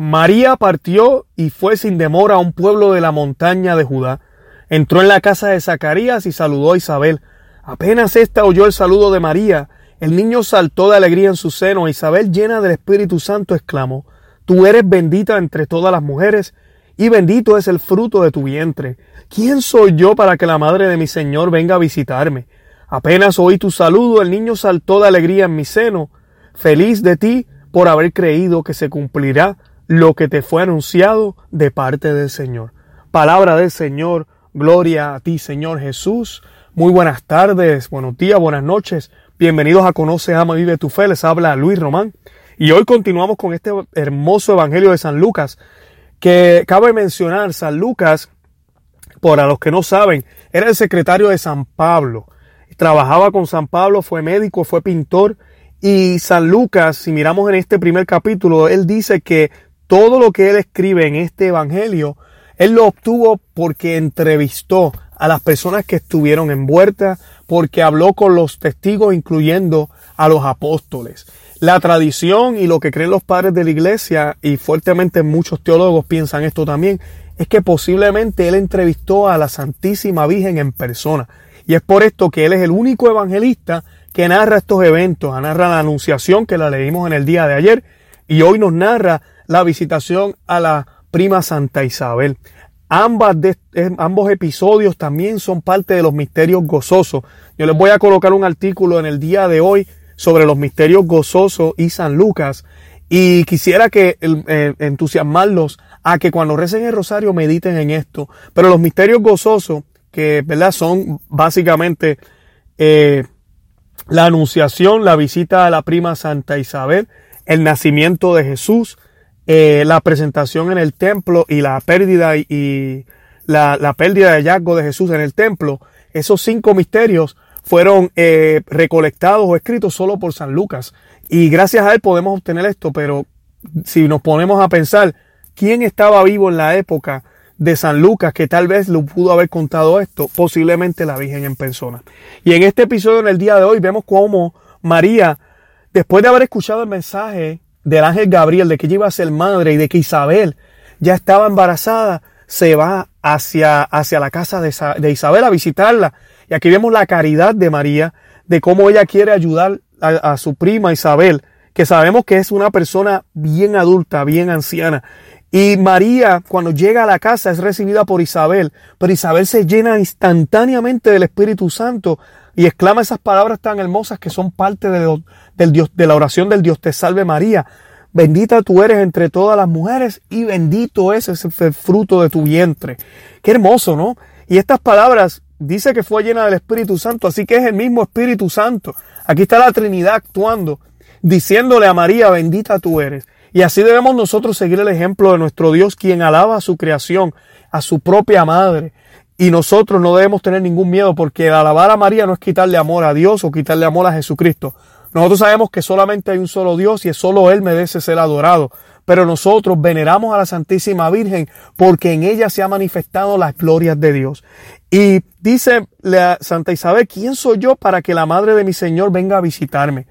María partió y fue sin demora a un pueblo de la montaña de Judá. Entró en la casa de Zacarías y saludó a Isabel. Apenas ésta oyó el saludo de María, el niño saltó de alegría en su seno. Isabel, llena del Espíritu Santo, exclamó, Tú eres bendita entre todas las mujeres, y bendito es el fruto de tu vientre. ¿Quién soy yo para que la madre de mi Señor venga a visitarme? Apenas oí tu saludo, el niño saltó de alegría en mi seno. Feliz de ti por haber creído que se cumplirá lo que te fue anunciado de parte del Señor. Palabra del Señor, gloria a ti Señor Jesús. Muy buenas tardes, buenos días, buenas noches. Bienvenidos a Conoce, Ama, Vive tu Fe. Les habla Luis Román. Y hoy continuamos con este hermoso Evangelio de San Lucas, que cabe mencionar, San Lucas, por a los que no saben, era el secretario de San Pablo. Trabajaba con San Pablo, fue médico, fue pintor. Y San Lucas, si miramos en este primer capítulo, él dice que todo lo que él escribe en este Evangelio, él lo obtuvo porque entrevistó a las personas que estuvieron envueltas, porque habló con los testigos, incluyendo a los apóstoles. La tradición y lo que creen los padres de la iglesia, y fuertemente muchos teólogos piensan esto también, es que posiblemente él entrevistó a la Santísima Virgen en persona. Y es por esto que él es el único evangelista que narra estos eventos, narra la anunciación que la leímos en el día de ayer, y hoy nos narra la visitación a la prima Santa Isabel. Ambas eh, ambos episodios también son parte de los misterios gozosos. Yo les voy a colocar un artículo en el día de hoy sobre los misterios gozosos y San Lucas. Y quisiera que eh, entusiasmarlos a que cuando recen el rosario mediten en esto. Pero los misterios gozosos, que ¿verdad? son básicamente eh, la anunciación, la visita a la prima Santa Isabel, el nacimiento de Jesús, eh, la presentación en el templo y la pérdida y la, pérdida de hallazgo de Jesús en el templo, esos cinco misterios fueron eh, recolectados o escritos solo por San Lucas. Y gracias a él podemos obtener esto, pero si nos ponemos a pensar, ¿quién estaba vivo en la época de San Lucas que tal vez lo pudo haber contado esto? Posiblemente la Virgen en persona. Y en este episodio, en el día de hoy, vemos cómo María, después de haber escuchado el mensaje del ángel Gabriel de que ella iba a ser madre y de que Isabel ya estaba embarazada, se va hacia, hacia la casa de, Isabel a visitarla. Y aquí vemos la caridad de María, de cómo ella quiere ayudar a, a su prima Isabel, que sabemos que es una persona bien adulta, bien anciana. Y María, cuando llega a la casa, es recibida por Isabel, pero Isabel se llena instantáneamente del Espíritu Santo y exclama esas palabras tan hermosas que son parte de, del Dios, de la oración del Dios te salve María. Bendita tú eres entre todas las mujeres y bendito es ese fruto de tu vientre. Qué hermoso, ¿no? Y estas palabras dice que fue llena del Espíritu Santo, así que es el mismo Espíritu Santo. Aquí está la Trinidad actuando, diciéndole a María, bendita tú eres. Y así debemos nosotros seguir el ejemplo de nuestro Dios, quien alaba a su creación, a su propia madre, y nosotros no debemos tener ningún miedo porque alabar a María no es quitarle amor a Dios o quitarle amor a Jesucristo. Nosotros sabemos que solamente hay un solo Dios y es solo Él merece ser adorado. Pero nosotros veneramos a la Santísima Virgen porque en ella se ha manifestado las glorias de Dios. Y dice la Santa Isabel, ¿quién soy yo para que la madre de mi Señor venga a visitarme?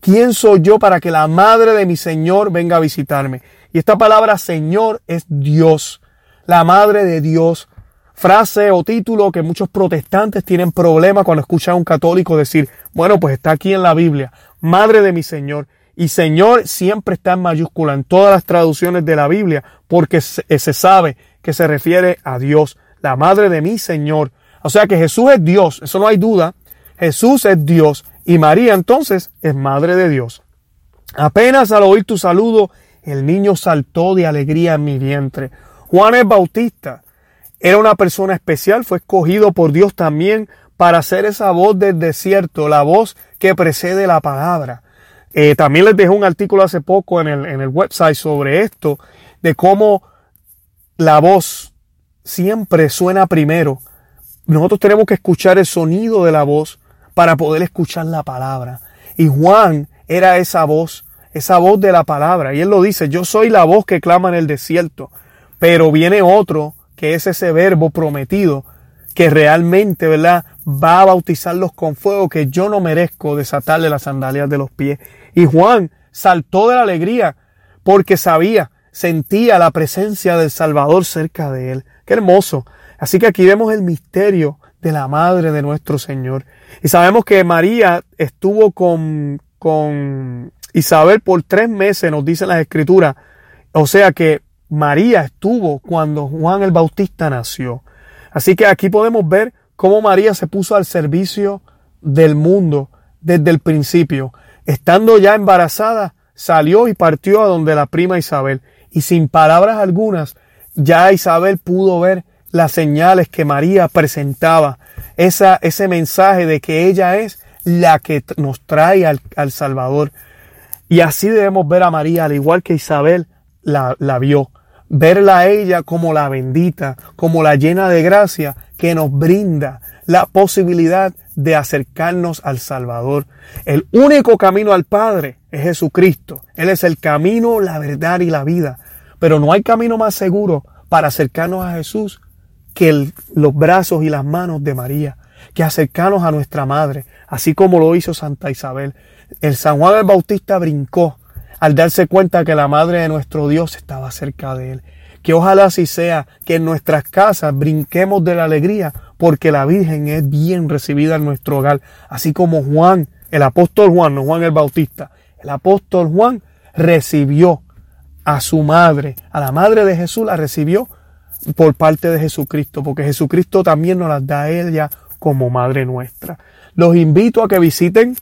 ¿Quién soy yo para que la madre de mi Señor venga a visitarme? Y esta palabra Señor es Dios, la madre de Dios, frase o título que muchos protestantes tienen problema cuando escuchan a un católico decir, bueno, pues está aquí en la Biblia, Madre de mi Señor. Y Señor siempre está en mayúscula en todas las traducciones de la Biblia porque se, se sabe que se refiere a Dios, la Madre de mi Señor. O sea que Jesús es Dios, eso no hay duda. Jesús es Dios y María entonces es Madre de Dios. Apenas al oír tu saludo, el niño saltó de alegría en mi vientre. Juan es Bautista era una persona especial, fue escogido por Dios también para ser esa voz del desierto, la voz que precede la palabra. Eh, también les dejé un artículo hace poco en el, en el website sobre esto, de cómo la voz siempre suena primero. Nosotros tenemos que escuchar el sonido de la voz para poder escuchar la palabra. Y Juan era esa voz, esa voz de la palabra. Y él lo dice, yo soy la voz que clama en el desierto. Pero viene otro que es ese verbo prometido que realmente, ¿verdad? Va a bautizarlos con fuego que yo no merezco desatarle las sandalias de los pies. Y Juan saltó de la alegría porque sabía, sentía la presencia del Salvador cerca de él. Qué hermoso. Así que aquí vemos el misterio de la madre de nuestro Señor. Y sabemos que María estuvo con, con Isabel por tres meses, nos dicen las escrituras. O sea que María estuvo cuando Juan el Bautista nació. Así que aquí podemos ver cómo María se puso al servicio del mundo desde el principio. Estando ya embarazada, salió y partió a donde la prima Isabel. Y sin palabras algunas, ya Isabel pudo ver las señales que María presentaba. Esa, ese mensaje de que ella es la que nos trae al, al Salvador. Y así debemos ver a María, al igual que Isabel la, la vio verla a ella como la bendita, como la llena de gracia, que nos brinda la posibilidad de acercarnos al Salvador. El único camino al Padre es Jesucristo. Él es el camino, la verdad y la vida. Pero no hay camino más seguro para acercarnos a Jesús que los brazos y las manos de María, que acercarnos a nuestra Madre, así como lo hizo Santa Isabel. El San Juan el Bautista brincó al darse cuenta que la Madre de nuestro Dios estaba cerca de él. Que ojalá así sea, que en nuestras casas brinquemos de la alegría, porque la Virgen es bien recibida en nuestro hogar, así como Juan, el apóstol Juan, no Juan el Bautista, el apóstol Juan recibió a su madre, a la madre de Jesús la recibió por parte de Jesucristo, porque Jesucristo también nos las da a ella como madre nuestra. Los invito a que visiten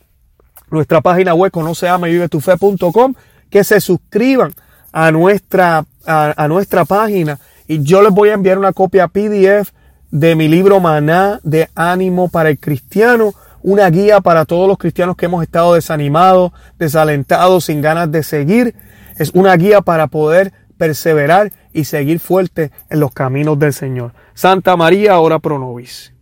nuestra página web conoceamevivetufe.com, que se suscriban a nuestra, a, nuestra página y yo les voy a enviar una copia PDF de mi libro Maná de ánimo para el cristiano, una guía para todos los cristianos que hemos estado desanimados, desalentados, sin ganas de seguir. Es una guía para poder perseverar y seguir fuerte en los caminos del Señor. Santa María, ora pro nobis.